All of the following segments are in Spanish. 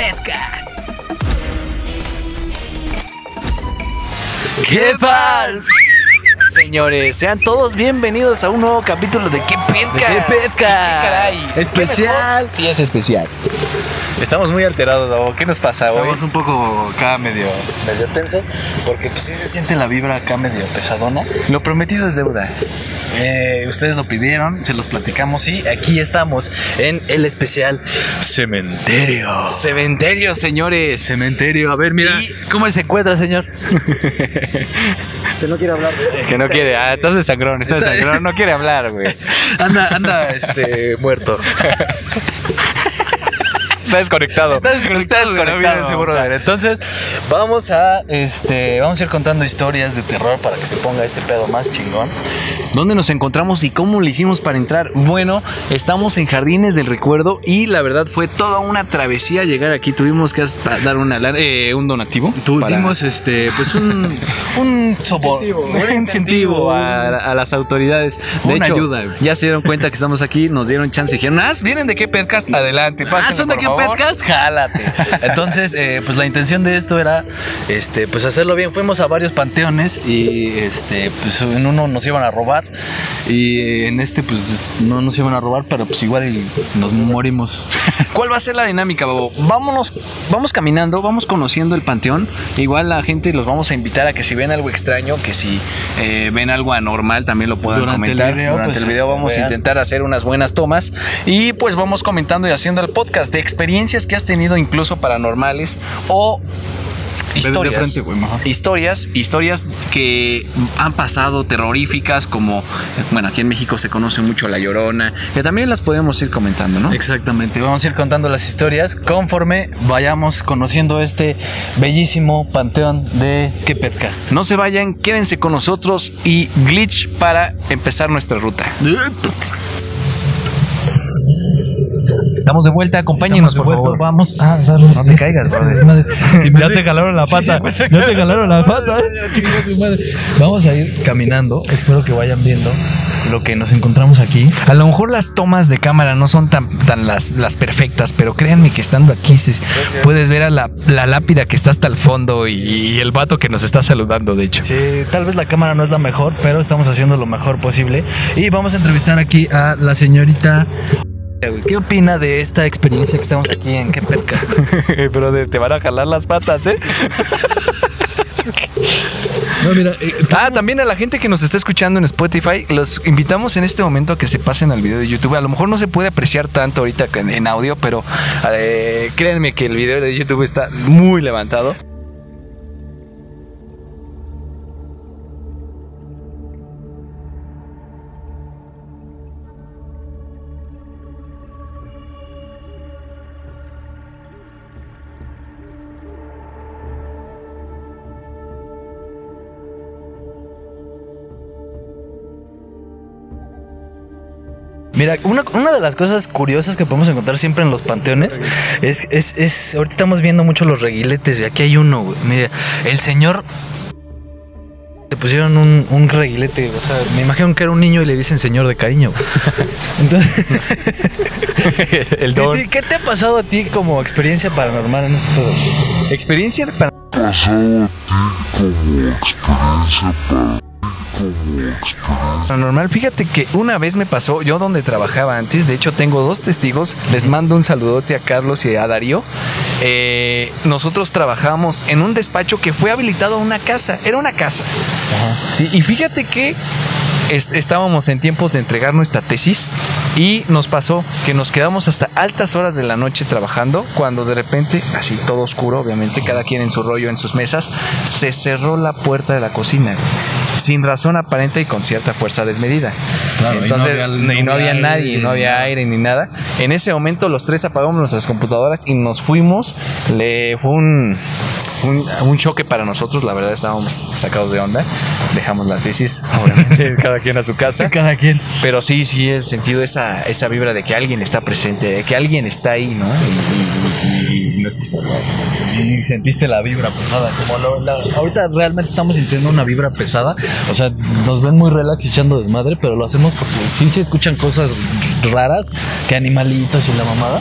Petcast. ¿Qué tal? Señores, sean todos bienvenidos a un nuevo capítulo de ¿Qué Petcast? ¿Qué Petcast? ¿Qué caray? Especial. Sí, es especial. Estamos muy alterados, Davo. ¿Qué nos pasa Estamos hoy? un poco acá medio, medio tensos porque pues sí se siente la vibra acá medio pesadona. Lo prometido es deuda. Eh, ustedes lo pidieron, se los platicamos y aquí estamos en el especial Cementerio. Cementerio, señores. Cementerio. A ver, mira. ¿Y cómo se encuentra, señor? Que no quiere hablar. Que no quiere. Ah, estás de sangrón, estás de sangrón. No quiere hablar, güey. Anda, anda, este, muerto. Está desconectado. Está desconectado, Está no viene ese brother. Entonces, vamos a este, vamos a ir contando historias de terror para que se ponga este pedo más chingón. ¿Dónde nos encontramos y cómo le hicimos para entrar? Bueno, estamos en Jardines del Recuerdo y la verdad fue toda una travesía llegar aquí. Tuvimos que hasta dar una, eh, un donativo. Tuvimos este, pues un, un Incentivo. un incentivo a, a las autoridades. De Una hecho, ayuda, ya se dieron cuenta que estamos aquí, nos dieron chance y dijeron, ah, ¿vienen de qué podcast? Adelante, pásenle, Ah, ¿son de qué favor". podcast? Jálate. Entonces, eh, pues la intención de esto era, este, pues hacerlo bien. Fuimos a varios panteones y, este, pues en uno nos iban a robar y en este, pues no nos iban a robar, pero pues igual nos morimos. ¿Cuál va a ser la dinámica, Babo? Vámonos, vamos caminando, vamos conociendo el panteón. Igual la gente los vamos a invitar a que si ven algo extraño, que si eh, ven algo anormal, también lo puedan Durante el comentar. video, Durante pues, el video este, vamos a intentar hacer unas buenas tomas y pues vamos comentando y haciendo el podcast de experiencias que has tenido incluso paranormales o historias, frente, historias, historias que han pasado terroríficas como bueno aquí en México se conoce mucho la Llorona que también las podemos ir comentando, ¿no? Exactamente, vamos a ir contando las historias conforme vayamos conociendo este bellísimo panteón de ¿Qué Petcast? No se vayan, quédense con nosotros y glitch para empezar nuestra ruta. Estamos de vuelta, acompáñenos, por vuelta, favor. vamos. Ah, dale. No te caigas, brother. ya te jalaron la pata. Ya te jalaron la pata. Vamos a ir caminando. Espero que vayan viendo lo que nos encontramos aquí. A lo mejor las tomas de cámara no son tan, tan las, las perfectas, pero créanme que estando aquí se- puedes ver a la, la lápida que está hasta el fondo y, y el vato que nos está saludando, de hecho. Sí, tal vez la cámara no es la mejor, pero estamos haciendo lo mejor posible. Y vamos a entrevistar aquí a la señorita. ¿Qué opina de esta experiencia que estamos aquí en ¿Qué Podcast? Brother, te van a jalar las patas, ¿eh? No, mira, eh, Ah, también a la gente que nos está escuchando en Spotify, los invitamos en este momento a que se pasen al video de YouTube. A lo mejor no se puede apreciar tanto ahorita en, en audio, pero eh, créanme que el video de YouTube está muy levantado. Mira, una, una de las cosas curiosas que podemos encontrar siempre en los panteones es, es, es ahorita estamos viendo mucho los reguiletes y aquí hay uno, güey. Mira, el señor le pusieron un, un reguilete, o sea, me imagino que era un niño y le dicen señor de cariño. güey. Entonces, el ¿qué, qué te ha pasado a ti como experiencia paranormal en este pedo? Experiencia para Paranormal, fíjate que una vez me pasó, yo donde trabajaba antes, de hecho tengo dos testigos, les mando un saludote a Carlos y a Darío. Eh, nosotros trabajamos en un despacho que fue habilitado a una casa, era una casa. Sí, y fíjate que est- estábamos en tiempos de entregar nuestra tesis y nos pasó que nos quedamos hasta altas horas de la noche trabajando cuando de repente, así todo oscuro, obviamente, cada quien en su rollo, en sus mesas, se cerró la puerta de la cocina sin razón aparente y con cierta fuerza desmedida. Claro, y no Entonces, había- y no, había había nadie, aire, no había aire ni nada. En ese momento los tres apagamos nuestras computadoras y nos fuimos. Le fue un un, un choque para nosotros, la verdad estábamos sacados de onda. Dejamos la tesis, obviamente, cada quien a su casa. Cada quien. Pero sí, sí he sentido esa, esa vibra de que alguien está presente, de que alguien está ahí, ¿no? Y, y- y- y no está solo. Y sentiste la vibra pesada. Como lo- la- ahorita realmente estamos sintiendo una vibra pesada. O sea, nos ven muy relax echando desmadre, pero lo hacemos porque sí se escuchan cosas raras, que animalitos y la mamada.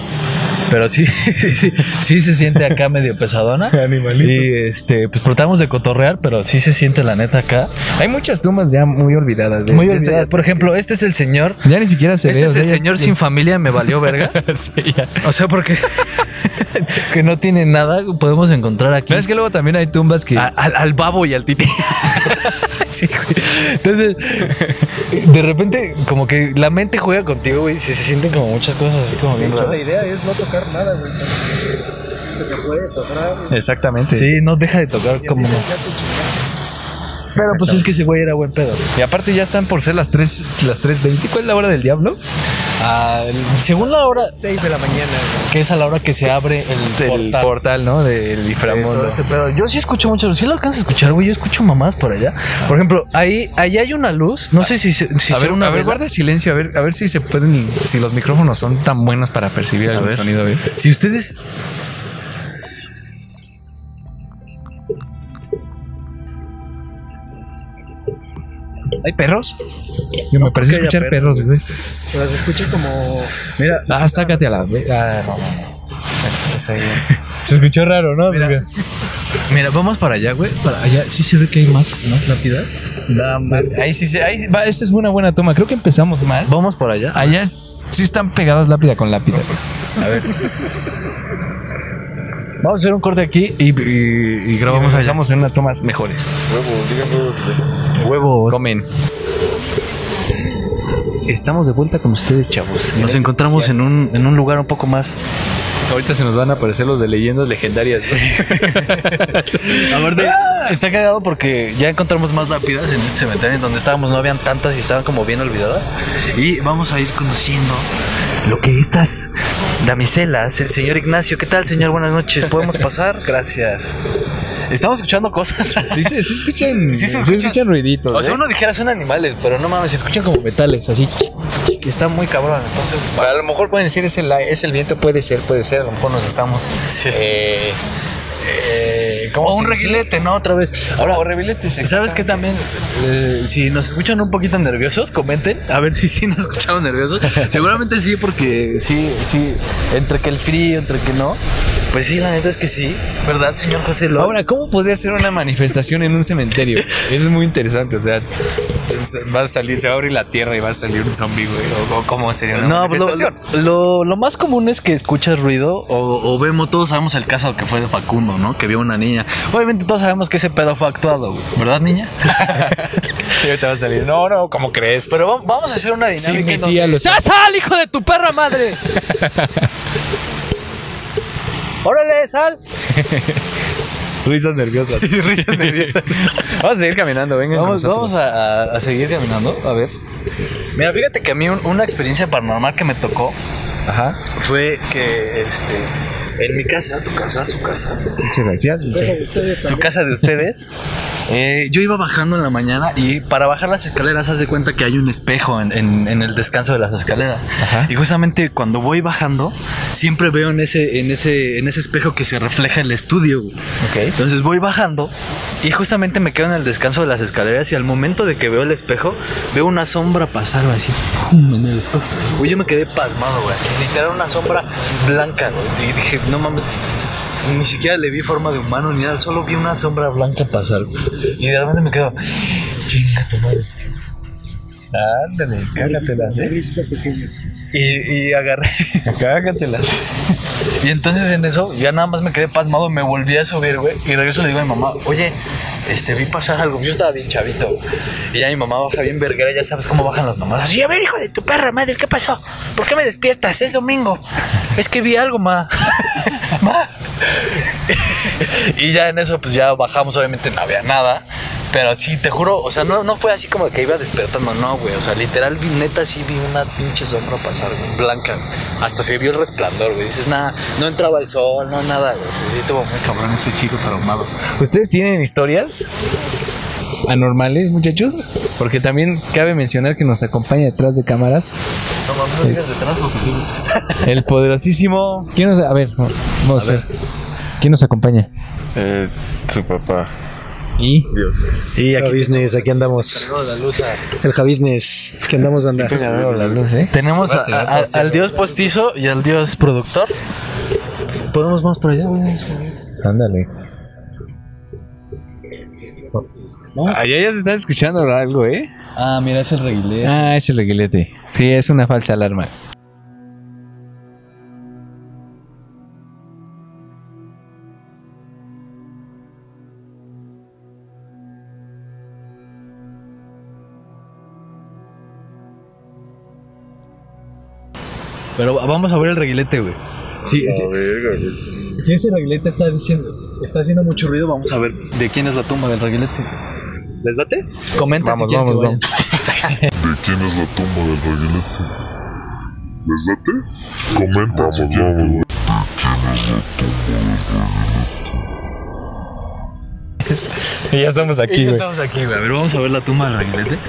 Pero sí, sí, sí, sí se siente acá medio pesadona. Animalito. Y este, pues tratamos de cotorrear, pero sí se siente la neta acá. Hay muchas tumbas ya muy olvidadas. de- Muy de olvidadas. ese- Por ejemplo, este es el señor. Ya ni siquiera se Este ve. es el ya- señor sin familia, me valió verga. Sí, ya. O sea, porque que no tiene nada, podemos encontrar aquí. No, es que luego también hay tumbas que. A- al, al babo y al tití. Sí, güey. Entonces, de repente, como que la mente juega contigo, güey. Se, se sienten como muchas cosas así como bien raras. idea es no tocar nada, güey. Se te puede tocar. Exactamente. Sí, no deja de tocar como. Pero pues es que ese güey era buen pedo. Y aparte ya están por ser las 3, las 3.20. ¿Cuál es la hora del diablo? Según la hora, 6 de la mañana. que es a la hora que se abre el, El portal. portal, ¿no? Del inframundo. todo este. Yo sí escucho mucho, sí lo alcanzo a escuchar, güey. Yo escucho mamás por allá. Por ejemplo, ahí, ahí hay una luz. No sé si, se- si a ver, una a ver, vela. guarda silencio, a ver, a ver si se pueden, si los micrófonos son tan buenos para percibir el ver. sonido. Si ustedes. ¿Hay perros? Yo me parece escuchar perros, perros, güey. Pero se escucha como. Mira, Ah, sácate a la. Ah, no, no, no. Se escuchó raro, ¿no? Mira, mira, vamos para allá, güey. Para allá. Sí se ve que hay más, más lápidas. Ahí sí, se- ahí sí- va, esa es una buena toma. Creo que empezamos mal. Vamos por allá. Allá es, sí están pegadas lápida con lápida. Vamos a hacer un corte aquí y, y- y grabamos allá. Vamos en unas tomas mejores. Huevos. Comen. Estamos de vuelta con ustedes, chavos. Nos encontramos en un, en un lugar un poco más. Ahorita se nos van a aparecer los de leyendas legendarias. Aparte, está cagado porque ya encontramos más lápidas en este cementerio en donde estábamos, no habían tantas y estaban como bien olvidadas. Y vamos a ir conociendo lo que estas damiselas, el señor Ignacio, ¿qué tal, señor? Buenas noches, ¿podemos pasar? Gracias. Estamos escuchando cosas. Sí, sí, sí escuchan, Sí se sí escuchan. escuchan ruiditos. O sea, ¿eh? uno dijera son animales, pero no mames, se escuchan como metales, así. Que está muy cabrón. Entonces, A lo mejor pueden decir es el, es el viento, puede ser, puede ser. A lo mejor nos estamos. eh, eh, ¿cómo Como un dice? reguilete, ¿no? Otra vez. Ahora, O reguiletes, ¿sabes qué también? Eh, si nos escuchan un poquito nerviosos, comenten. A ver si sí nos escuchamos nerviosos. Seguramente sí, porque sí, sí. Entre que el frío, entre que no. Pues sí, la neta es que sí. ¿Verdad, señor José López? Ahora, ¿cómo podría ser una manifestación en un cementerio? Eso es muy interesante. O sea, va a salir, se va a abrir la tierra y va a salir un zombie, güey. O, o cómo sería una No, pues lo, manifestación. lo- lo más común es que escuchas ruido o, o vemos, todos sabemos el caso que fue de Facundo, ¿no? Que vio una niña. Obviamente todos sabemos que ese pedo fue actuado, güey, ¿verdad, niña? Y ahorita va a salir. No, no, ¿cómo crees? Pero va- vamos a hacer una Sí, dinámica. mi en tía donde- lo ¡Ya sal, hijo de tu perra madre! ¡Órale, sal! Risas nerviosas. risas nerviosas. Vamos a seguir caminando, vengan. con Vamos, a, a- a seguir caminando, a ver. Mira, fíjate que a mí un- una experiencia paranormal que me tocó Ajá. fue que este, en mi casa, tu casa, su casa, Muchas gracias. su casa de ustedes. eh, yo iba bajando en la mañana y para bajar las escaleras, haz de cuenta que hay un espejo en, en- en el descanso de las escaleras. Ajá. Y justamente cuando voy bajando, siempre veo en ese, en ese, en ese espejo que se refleja el estudio. güey. Ok. Entonces voy bajando y justamente me quedo en el descanso de las escaleras y al momento de que veo el espejo, veo una sombra pasar así ¡fum! en el espejo. Güey, yo me quedé pasmado, güey, así literal una sombra blanca, güey. Y dije, no mames, ni siquiera le vi forma de humano ni nada, solo vi una sombra blanca pasar. güey. Y de repente me quedo, chinga tu madre. Ándale, cágatelas, eh. Y, y agarré. Cágatelas. Y entonces en eso ya nada más me quedé pasmado, me volví a subir, güey. Y regreso le digo a mi mamá, oye, este, vi pasar algo. Yo estaba bien chavito. Y ya mi mamá baja bien verguera, ya sabes cómo bajan las mamás. Así, a ver, hijo de tu perra madre, ¿qué pasó? ¿Por qué me despiertas? Es domingo. Es que vi algo, ma. y ya en eso, pues ya bajamos, obviamente no había nada. Pero sí, te juro, o sea, no, no fue así como que iba despertando, no, güey. O sea, literal, vi, neta, sí vi una pinche sombra pasar, güey, blanca. Hasta se vio el resplandor, güey. Dices, nada, no entraba el sol, no, nada, güey. Sí estuvo muy cabrón ese chico traumado. ¿Ustedes tienen historias anormales, muchachos? Porque también cabe mencionar que nos acompaña detrás de cámaras No digas detrás porque sí. el poderosísimo. ¿Quién nos, a ver, vamos a ver. ¿Quién nos acompaña? Eh, su papá. Y Y aquí. Business, aquí andamos. La luz a- El Javisnes. Aquí andamos, banda. la luz, ¿eh? Tenemos a- a- al dios postizo y al dios productor. podemos más por allá, güey. Ándale. Allá ya se está escuchando algo, ¿eh? Ah, mira, es el reguilete. Ah, es el reguilete. Sí, es una falsa alarma. Pero vamos a ver el reguilete, güey. Sí. Si ese reguilete está diciendo, está haciendo mucho ruido, vamos a ver de quién es la tumba del reguilete. ¿Les date? Comenten si Vamos, quieren vamos. ¿De quién es la tumba del reguilete? ¿Les date? Comenta si quieren que Y ya estamos aquí, ya güey. estamos aquí, güey. A ver, vamos a ver la tumba del reguilete.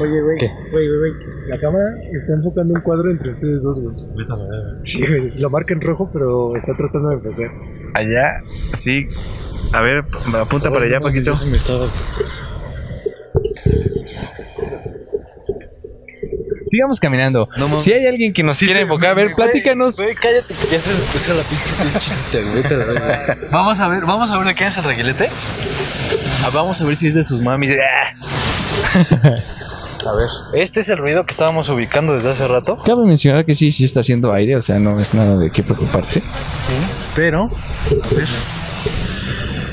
Oye, güey. Güey, güey, güey. La cámara está enfocando un cuadro entre ustedes dos, güey. Sí, güey. Lo marca en rojo, pero está tratando de enfocar. Allá, sí. A ver, apunta para allá, Paquito. me estaba... Sigamos caminando. No si hay alguien que nos quiere enfocar, a ver, platícanos. Güey, cállate, que ya se me puso la pinche pinchita, güey. Vamos a ver, vamos a ver de quién es el reguilete. Ah, vamos a ver si es de sus mamis. A ver, este es el ruido que estábamos ubicando desde hace rato. Cabe mencionar que sí, sí está haciendo aire, o sea, no es nada de qué preocuparse. Pero, a ver.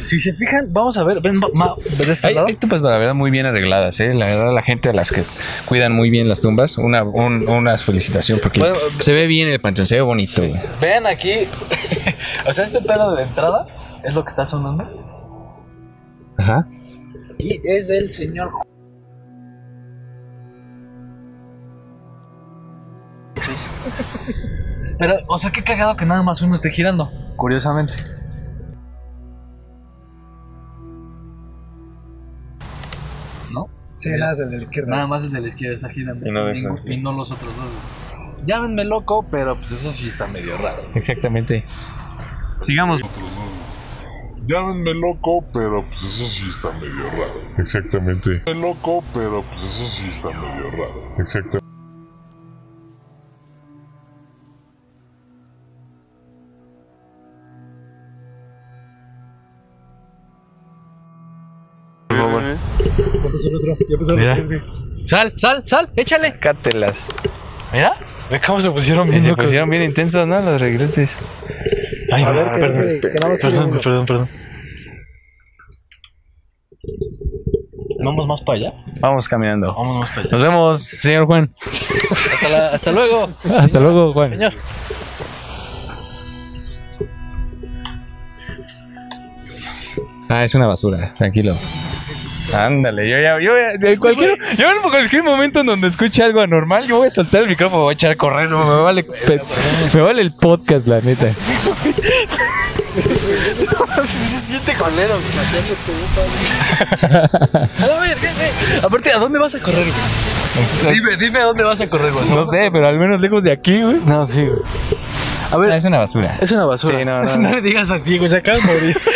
Si se fijan, vamos a ver, ven, ma- de este Hay, lado. hay tumbas, la verdad, muy bien arregladas, ¿eh? La verdad, la gente a las que cuidan muy bien las tumbas, una, un- una felicitación porque Bueno, se ve bien el panteón, se ve bonito. güey. Vean aquí. o sea, este pedo de entrada es lo que está sonando. Ajá. Y es el señor. Pero, o sea, qué cagado que nada más uno esté girando, curiosamente. Sí, nada, es el de la izquierda. Nada más el de la izquierda está girando. Y no y los otros dos. Llámenme loco, pero pues eso sí está medio raro. Exactamente. Sigamos. Llámenme loco, pero pues eso sí está medio raro. Exactamente. loco, pero pues eso sí está medio raro. Exactamente. Por favor. Ya pasó el otro. Ya pasó el Mira. otro. güey. Sal, sal, sal, échale. Cátelas. Mira, ve cómo se pusieron bien se locos. pusieron bien intensos, ¿no? Los regreses. Ay, A ver, perdón, que- que- que nada más tiene perdón, uno. perdón, perdón. Vamos más para allá. Vamos caminando. Vamos más para allá. Nos vemos, señor Juan. Hasta, la- hasta luego. Hasta luego, Juan. Señor. Ah, es una basura, tranquilo. Ándale, yo ya, yo ya, en cualquier, yo en cualquier momento en donde escuche algo anormal, yo voy a soltar el micrófono, voy a echar a correr, no, me vale, pe- me vale el podcast, la neta. se siente. A ver, ¿qué, qué? Aparte, ¿a dónde vas a correr? güey? Dime, dime a dónde vas a correr, güey. No sé, pero al menos lejos de aquí, güey. No, sí, güey. A Ah, ver, es una basura. es una basura. Sí, no, no, no le digas así, güey, se acaba de morir.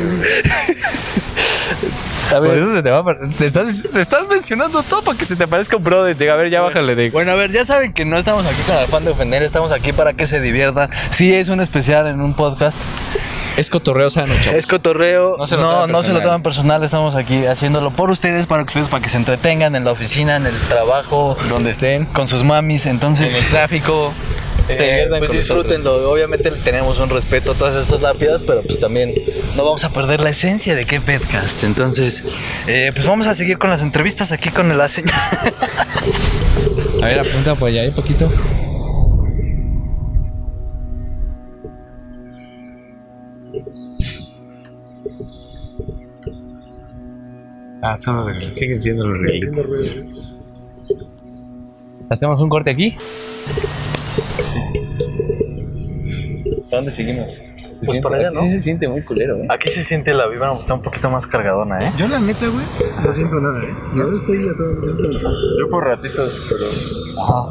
A Por ver, eso se te va a... Te estás, te estás mencionando todo para que se te parezca un brother. Diga, a ver, ya bájale de... Bueno, a ver, ya saben que no estamos aquí con el afán de ofender, estamos aquí para que se diviertan. Sí, es un especial en un podcast. Es cotorreo sano, chavos. Es cotorreo, No no se lo no, se lo toman personal, estamos aquí haciéndolo por ustedes, para que ustedes, para que se entretengan en la oficina, en el trabajo, Donde estén. con sus mamis, entonces... En el tráfico. Se Eh, pues disfrútenlo, obviamente tenemos un respeto a todas estas lápidas, pero pues también no vamos a perder la esencia de qué podcast. Entonces, eh, pues vamos a seguir con las entrevistas aquí con la señora. A ver, apunta por allá un poquito. Ah, son los regalos. Siguen siendo los regalos. ¿Hacemos un corte aquí? ¿Dónde seguimos? Se Pues por allá, ¿no? Sí se siente muy culero, ¿eh? Aquí se siente la vibra, está un poquito más cargadona, ¿eh? Yo, la neta, güey, no siento nada, ¿eh? Yo estoy a todo. Yo por ratitos, pero. Ajá.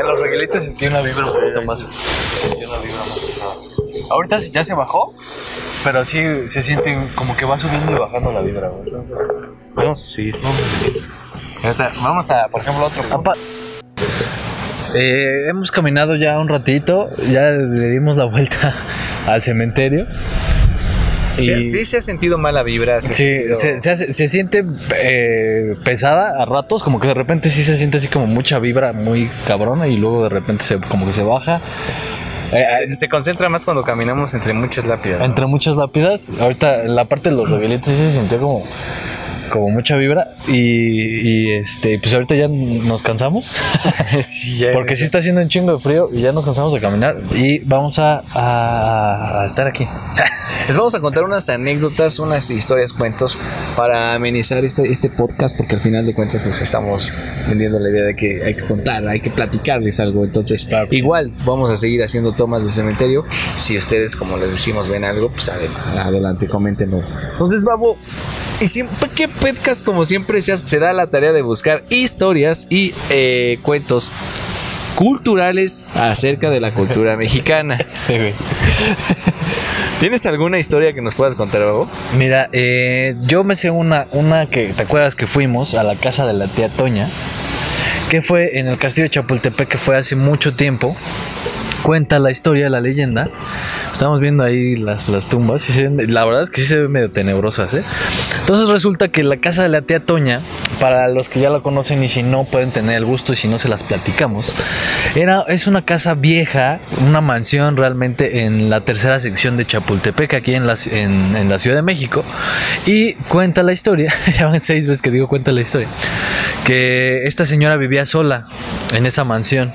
En los reguilites sentí una vibra un poquito más. Sentí una vibra más pesada. Ahorita sí- ya se bajó, pero sí se siente como que va subiendo y bajando la vibra, güey. Entonces, Vamos a seguir. Ahorita Vamos a, por ejemplo, otro. Eh, hemos caminado ya un ratito, ya le dimos la vuelta al cementerio. Sí, sí se ha sentido mala vibra. se Sí, sentido- se, se hace- se siente eh, pesada a ratos, como que de repente sí se siente así como mucha vibra muy cabrona y luego de repente se, como que se baja. Eh, se- se concentra más cuando caminamos entre muchas lápidas. ¿no? entre muchas lápidas, ahorita la parte de los sí se sintió como, como mucha vibra y, y, este pues ahorita ya nos cansamos sí, ya. porque sí está haciendo un chingo de frío y ya nos cansamos de caminar y vamos a, a- a estar aquí. Les vamos a contar unas anécdotas, unas historias, cuentos para amenizar este, este podcast, porque al final de cuentas pues estamos vendiendo la idea de que hay que contar, hay que platicarles algo. Entonces, igual vamos a seguir haciendo tomas de cementerio. Si ustedes, como les decimos, ven algo, pues ade- adelante, coméntenlo. Entonces, Babo, y siempre, ¿qué podcast como siempre se, da la tarea de buscar historias y eh, cuentos culturales acerca de la cultura mexicana? ¿Tienes alguna historia que nos puedas contar, Babo? Mira, eh, yo me sé una, una que, ¿te acuerdas que fuimos a la casa de la tía Toña? Que fue en el castillo de Chapultepec, que fue hace mucho tiempo. Cuenta la historia, la leyenda. Estamos viendo ahí las, las tumbas. la verdad es que sí se ven medio tenebrosas, ¿eh? Entonces resulta que la casa de la tía Toña, para los que ya la conocen y si no pueden tener el gusto y si no se las platicamos, era, es una casa vieja, una mansión realmente en la tercera sección de Chapultepec, aquí en la, en, en la Ciudad de México. Y cuenta la historia, ya van seis veces que digo cuenta la historia, que esta señora vivía sola en esa mansión.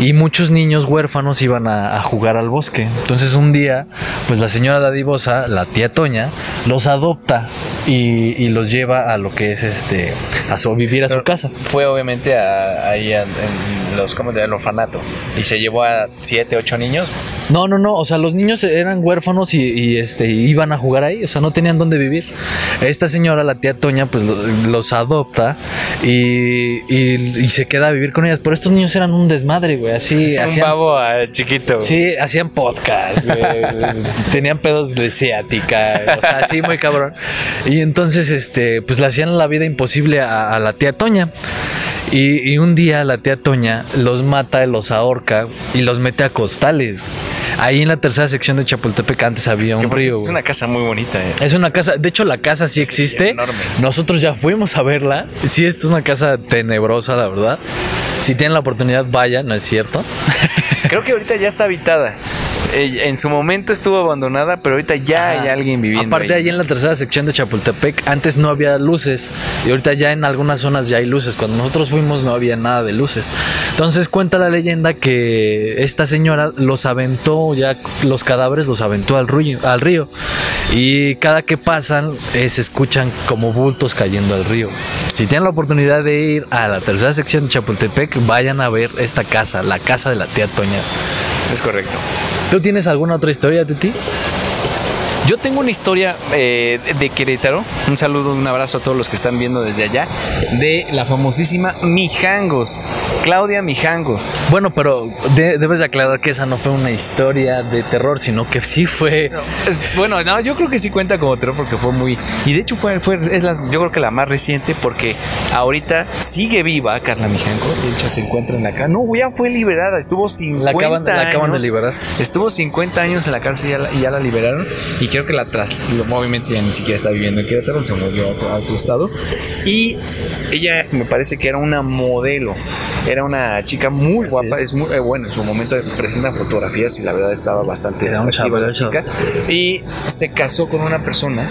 Y muchos niños huérfanos iban a, a jugar al bosque. Entonces un día, pues la señora Dadivosa, la tía Toña, los adopta y, y los lleva a lo que es este, a su vivir a su casa. Fue obviamente ahí en, en los, ¿cómo se llama? El orfanato. Y se llevó a siete, ocho niños. No, no, no. O sea, los niños eran huérfanos y, y, este iban a jugar ahí. O sea, no tenían dónde vivir. Esta señora, la tía Toña, pues lo- los adopta y, y- y se queda a vivir con ellas. Pero estos niños eran un desmadre, güey. Así Un hacían. babo ah, chiquito. Sí, hacían podcast, güey. Tenían pedos de ciática, o sea, así muy cabrón. Y entonces, este, pues le hacían la vida imposible a, a la tía Toña. Y, y un día la tía Toña los mata, los ahorca y los mete a costales. Ahí en la tercera sección de Chapultepec antes había un río. Es una casa muy bonita, eh. Es una casa, de hecho la casa sí Es existe. enorme. Nosotros ya fuimos a verla. Sí, esta es una casa tenebrosa, la verdad. Si tienen la oportunidad, vayan, ¿no es cierto? Creo que ahorita ya está habitada. Eh, en su momento estuvo abandonada, pero ahorita ya Ajá. hay alguien viviendo Aparte, ahí. ahí en la tercera sección de Chapultepec, antes no había luces y ahorita ya en algunas zonas ya hay luces. Cuando nosotros fuimos no había nada de luces. Entonces cuenta la leyenda que esta señora los aventó, ya los cadáveres los aventó al río, al río. y cada que pasan eh, se escuchan como bultos cayendo al río. Si tienen la oportunidad de ir a la tercera sección de Chapultepec, vayan a ver esta casa, la casa de la tía Toña. Es correcto. ¿Tú tienes alguna otra historia, Titi? Yo tengo una historia eh, de Querétaro. Un saludo, un abrazo a todos los que están viendo desde allá. De la famosísima Mijangos. Claudia Mijangos. Bueno, pero de- debes de aclarar que esa no fue una historia de terror, sino que sí fue. Es- bueno, no, yo creo que sí cuenta como terror porque fue muy. Y de hecho fue, fue es la- yo creo que la más reciente porque ahorita sigue viva Carla Mijangos. De hecho se encuentra en la cárcel. No, ya fue liberada. Estuvo 50 La acaban, la acaban de años. liberar. Estuvo 50 años en la cárcel y ya la, y ya la liberaron. Y creo que la tras. Obviamente ya ni siquiera está viviendo en Querétaro, se movió a otro, estado. Y ella me parece que era una modelo. Era una chica muy guapa. Es. muy eh, bueno, en su momento presenta fotografías y la verdad estaba bastante Era un chica. Y se casó con una persona.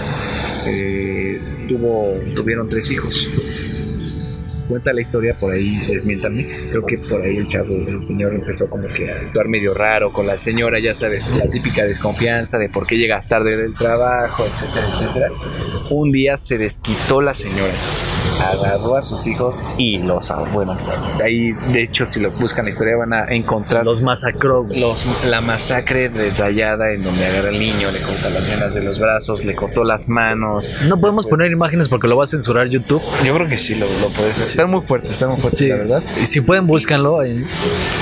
eh, tuvo, tuvieron tres hijos. Cuenta la historia, por ahí desmiéntame. Creo que por ahí el chavo, el señor empezó como que a actuar medio raro con la señora, ya sabes, la típica desconfianza de por qué llegas tarde del trabajo, etcétera, etcétera. Un día se desquitó la señora, agarró a sus hijos y los bueno, ahí de hecho si lo buscan la historia van a encontrar Los masacró. los, la masacre detallada en donde agarra al niño, le corta las venas de los brazos, le cortó las manos. No podemos Después- poner imágenes porque lo va a censurar YouTube. Yo creo que sí lo, lo puedes hacer. Está muy fuerte, está muy fuerte, la verdad. Y si pueden, búscanlo en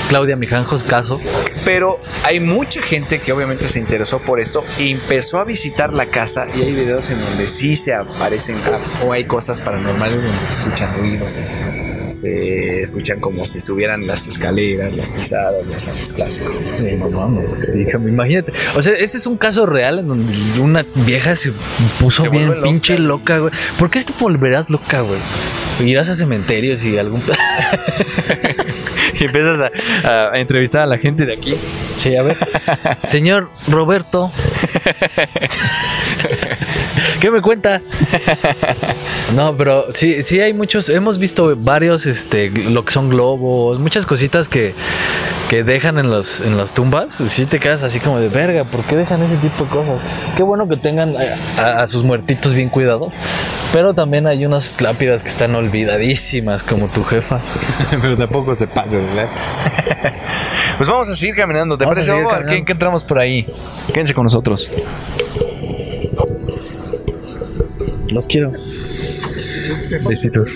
Claudia Mijanjos caso. Pero hay mucha gente que obviamente se interesó por esto y empezó a visitar la casa y hay videos en donde sí se aparecen ah, o hay cosas paranormales donde se escuchan ruidos, se, se escuchan como si subieran las escaleras, las pisadas, ya sabes, clásico. Sí, no mames, dígame, imagínate. O sea, ese es un caso real en donde una vieja se puso Se bien loca, pinche loca, güey. ¿Por qué te volverás loca, güey? Irás a cementerios y algún. Y empiezas a, a entrevistar a la gente de aquí. Sí, a ver. Señor Roberto. ¿Qué me cuenta? No, pero sí, sí hay muchos, hemos visto varios, este, lo que son globos, muchas cositas que, que dejan en los, en las tumbas. Si te quedas así como de verga, ¿por qué dejan ese tipo de cosas? Qué bueno que tengan a, a- a sus muertitos bien cuidados. Pero también hay unas lápidas que están olvidadísimas, como tu jefa. Pero tampoco se pasa, ¿verdad? pues vamos a seguir caminando. ¿Te Vamos parece? Vamos a ver. ¿Qué, qué entramos por ahí? Quédense con nosotros. Los quiero. Besitos.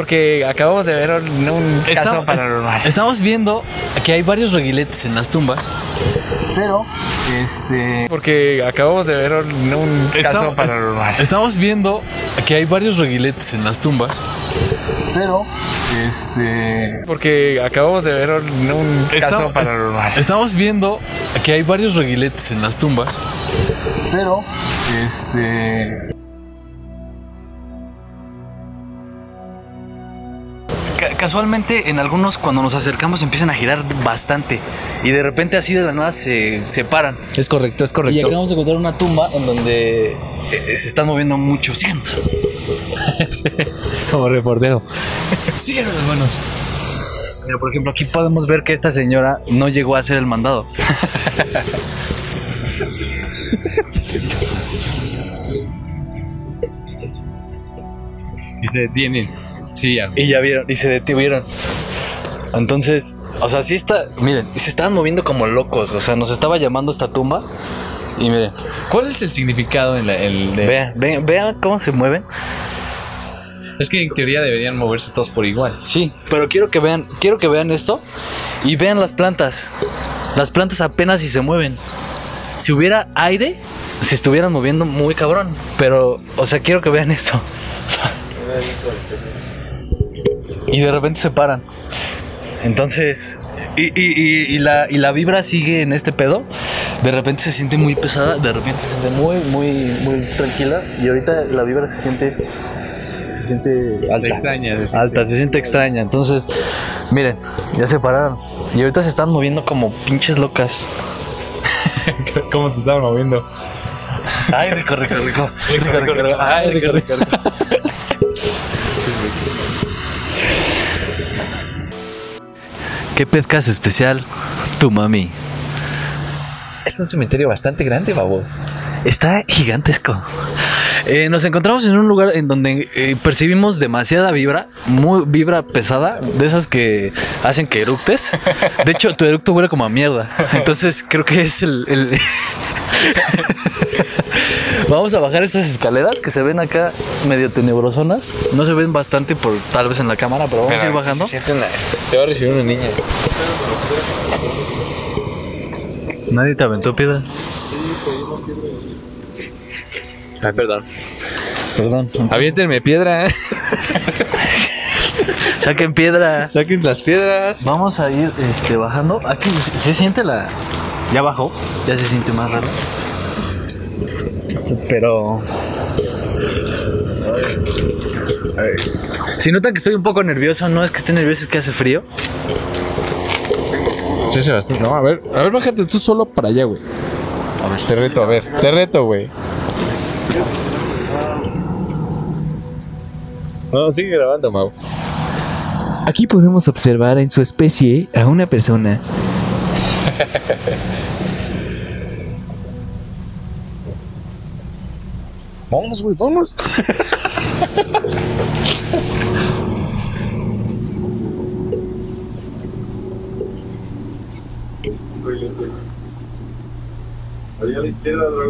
Porque acabamos de ver un, un caso Estamos- paranormal. Estamos viendo que hay varios reguiletes en las tumbas. Pero, este. Porque acabamos de ver un, un caso Estamos- paranormal. Estamos viendo que hay varios reguiletes en las tumbas. Pero, este. Porque acabamos de ver un, un caso Estamos- paranormal. Estamos viendo que hay varios reguiletes en las tumbas. Pero, este. Ca- Casualmente en algunos cuando nos acercamos empiezan a girar bastante y de repente así de la nada se separan. Es correcto, es Y correcto. acabamos de encontrar una tumba en donde eh, se están moviendo mucho. Síganos. Como reportero. Síganos, hermanos. Mira, por ejemplo, aquí podemos ver que esta señora no llegó a hacer el mandado. Y se detienen. Sí, ya. Y ya vieron, y se detuvieron. Entonces, o sea, sí está, miren, se estaban moviendo como locos. O sea, nos estaba llamando esta tumba. Y miren, ¿Cuál es el significado en la, el de... vean, vean, vean cómo se mueven. Es que en teoría deberían moverse todos por igual. Sí, pero quiero que vean, quiero que vean esto y vean las plantas. Las plantas apenas si se mueven. Si hubiera aire, se estuvieran moviendo muy cabrón. Pero, o sea, quiero que vean esto. y de repente se paran. Entonces, y, y- la, y la vibra sigue en este pedo. De repente se siente muy pesada, de repente se siente muy, muy, muy tranquila. Y ahorita la vibra se siente, se siente alta. Extraña. se siente. Alta, se siente extraña. Entonces, miren, ya se pararon. Y ahorita se están moviendo como pinches locas. ¿Cómo se estaban moviendo? Ay, rico, rico, rico. Rico, rico, rico. Ay, rico, rico. ¿Qué podcast especial? Tu mami. Es un cementerio bastante grande, babo. Está gigantesco. Eh, nos encontramos en un lugar en donde eh, percibimos demasiada vibra, muy vibra pesada, de esas que hacen que eructes. De hecho, tu eructo huele como a mierda. Entonces creo que es el... el- Vamos a bajar estas escaleras que se ven acá medio tenebrosonas. No se ven bastante por tal vez en la cámara, pero vamos a ir bajando. Te va a recibir una niña. Nadie te aventó piedra. Ay, perdón. Perdón. Aviéntenme piedra. ¿eh? Saquen piedra. Saquen las piedras. Vamos a ir este, bajando. Aquí se, se siente la. Ya bajó. Ya se siente más raro. Pero. Si notan que estoy un poco nervioso, no es que esté nervioso, es que hace frío. Sí, Sebastián. No, a ver, a ver, bájate tú solo para allá, güey. A ver. Te reto, a ver. Te reto, güey. No, sigue grabando, Mau. Aquí podemos observar en su especie a una persona. Vamos, güey, vamos. Allá a la izquierda habrá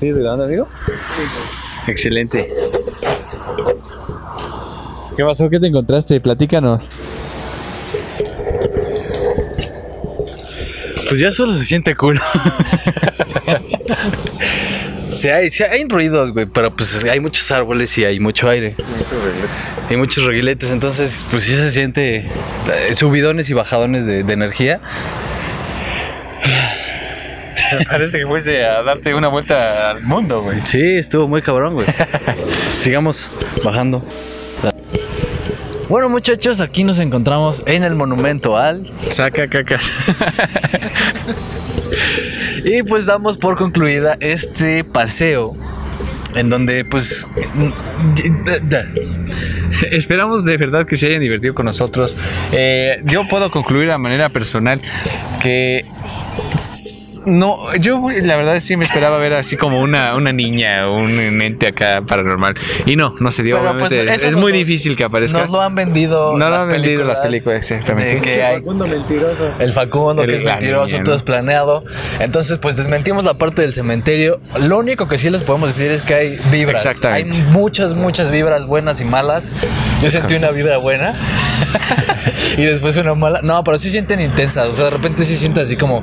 ¿Sigues grabando, amigo? Excelente. ¿Qué pasó? ¿Qué te encontraste? Platícanos. Pues ya solo se siente cool. Sí hay, sí hay ruidos, güey, pero pues hay muchos árboles y hay mucho aire. Hay muchos reguiletes, entonces pues sí se siente eh, subidones y bajadones de, de energía. Parece que fuiste a darte una vuelta al mundo, güey. Sí, estuvo muy cabrón, güey. Sigamos bajando. Bueno, muchachos, aquí nos encontramos en el monumento al. Saca cacas. Y pues damos por concluida este paseo. En donde, pues. Esperamos de verdad que se hayan divertido con nosotros. Eh, yo puedo concluir de manera personal que no, yo la verdad sí me esperaba ver así como una, una niña o un ente acá paranormal. Y no, no se dio. Pero, pues, obviamente. es muy lo- difícil que aparezca. Nos lo han vendido. No lo las han vendido películas las películas, exactamente. hay Facundo mentiroso. el Facundo, que El- es mentiroso, niña, todo es planeado. Entonces, pues desmentimos la parte del cementerio. Lo único que sí les podemos decir es que hay vibras. Exactamente. Hay muchas, muchas vibras buenas y malas. Yo sentí una vibra buena y después una mala. No, pero sí sienten intensas. O sea, de repente sí sientes así como.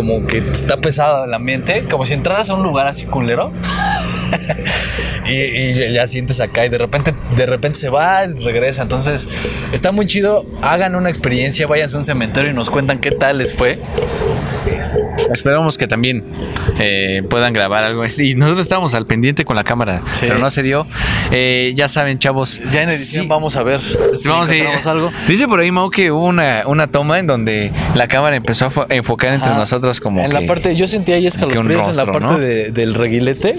Como que está pesado el ambiente, como si entraras a un lugar así culero y, ya sientes acá y de repente, de repente se va y regresa. Entonces, está muy chido. Hagan una experiencia, váyanse a un cementerio y nos cuentan qué tal les fue. Esperamos que también eh, puedan grabar algo. Y nosotros estábamos al pendiente con la cámara, Sí. pero no se dio. Eh, ya saben, chavos. Ya en edición sí, vamos a ver si Vamos a algo. Dice por ahí, Mau, que hubo una, una toma en donde la cámara empezó a fo- enfocar entre Ajá. nosotros como en que- la parte, yo sentí ahí escalofríos en la parte ¿no? de- del reguilete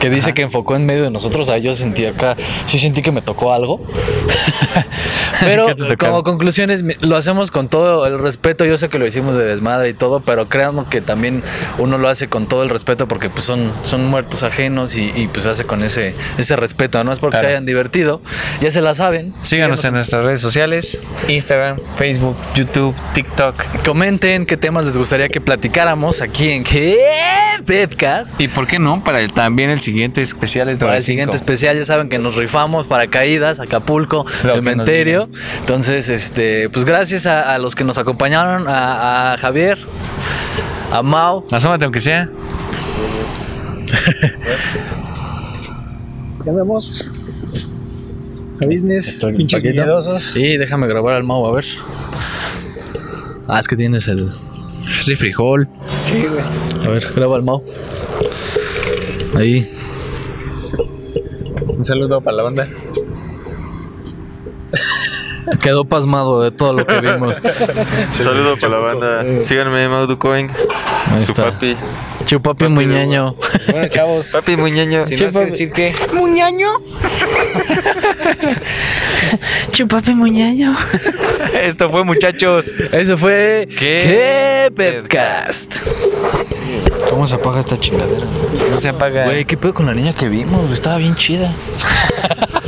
que dice que enfocó en medio de nosotros. Sea, yo sentí acá, sí sentí que me tocó algo. pero como conclusiones, lo hacemos con todo el respeto. Yo sé que lo hicimos de desmadre y todo, pero créanme que también uno lo hace con todo el respeto porque pues son, son muertos ajenos y, y, pues se hace con ese, ese respeto. No es porque Claro. se hayan divertido, ya se la saben. Síganos en nuestras redes sociales, Instagram, Facebook, YouTube, TikTok. Comenten qué temas les gustaría que platicáramos aquí en ¿Qué? Podcast. Y por qué no, para el, también el siguiente especial es de Para el siguiente cinco. especial ya saben que nos rifamos paracaídas, Acapulco, Lo que cementerio. Entonces, este, pues gracias a, a los que nos acompañaron, a, a Javier, a Mau. Asómate aunque sea. Ya andamos. A business, pinches paquito. miedosos. Sí, déjame grabar al Mau, a ver. Ah, es que tienes el. Es de frijol. Sí, güey. A ver, graba al Mau. Ahí. Un saludo para la banda. Quedó pasmado de todo lo que vimos. Saludo para la banda. Síganme, Maudu Coing. Ahí Su está. papi. Chupapi Muñaño. Bueno, chavos. Papi Muñeño. Si no que decir que Chupapi Muñaño. esto fue, muchachos. Eso fue ¿Qué? ¿Qué Podcast. ¿Cómo se apaga esta chingadera? No se apaga. Güey, ¿qué pedo con la niña que vimos? Estaba bien chida.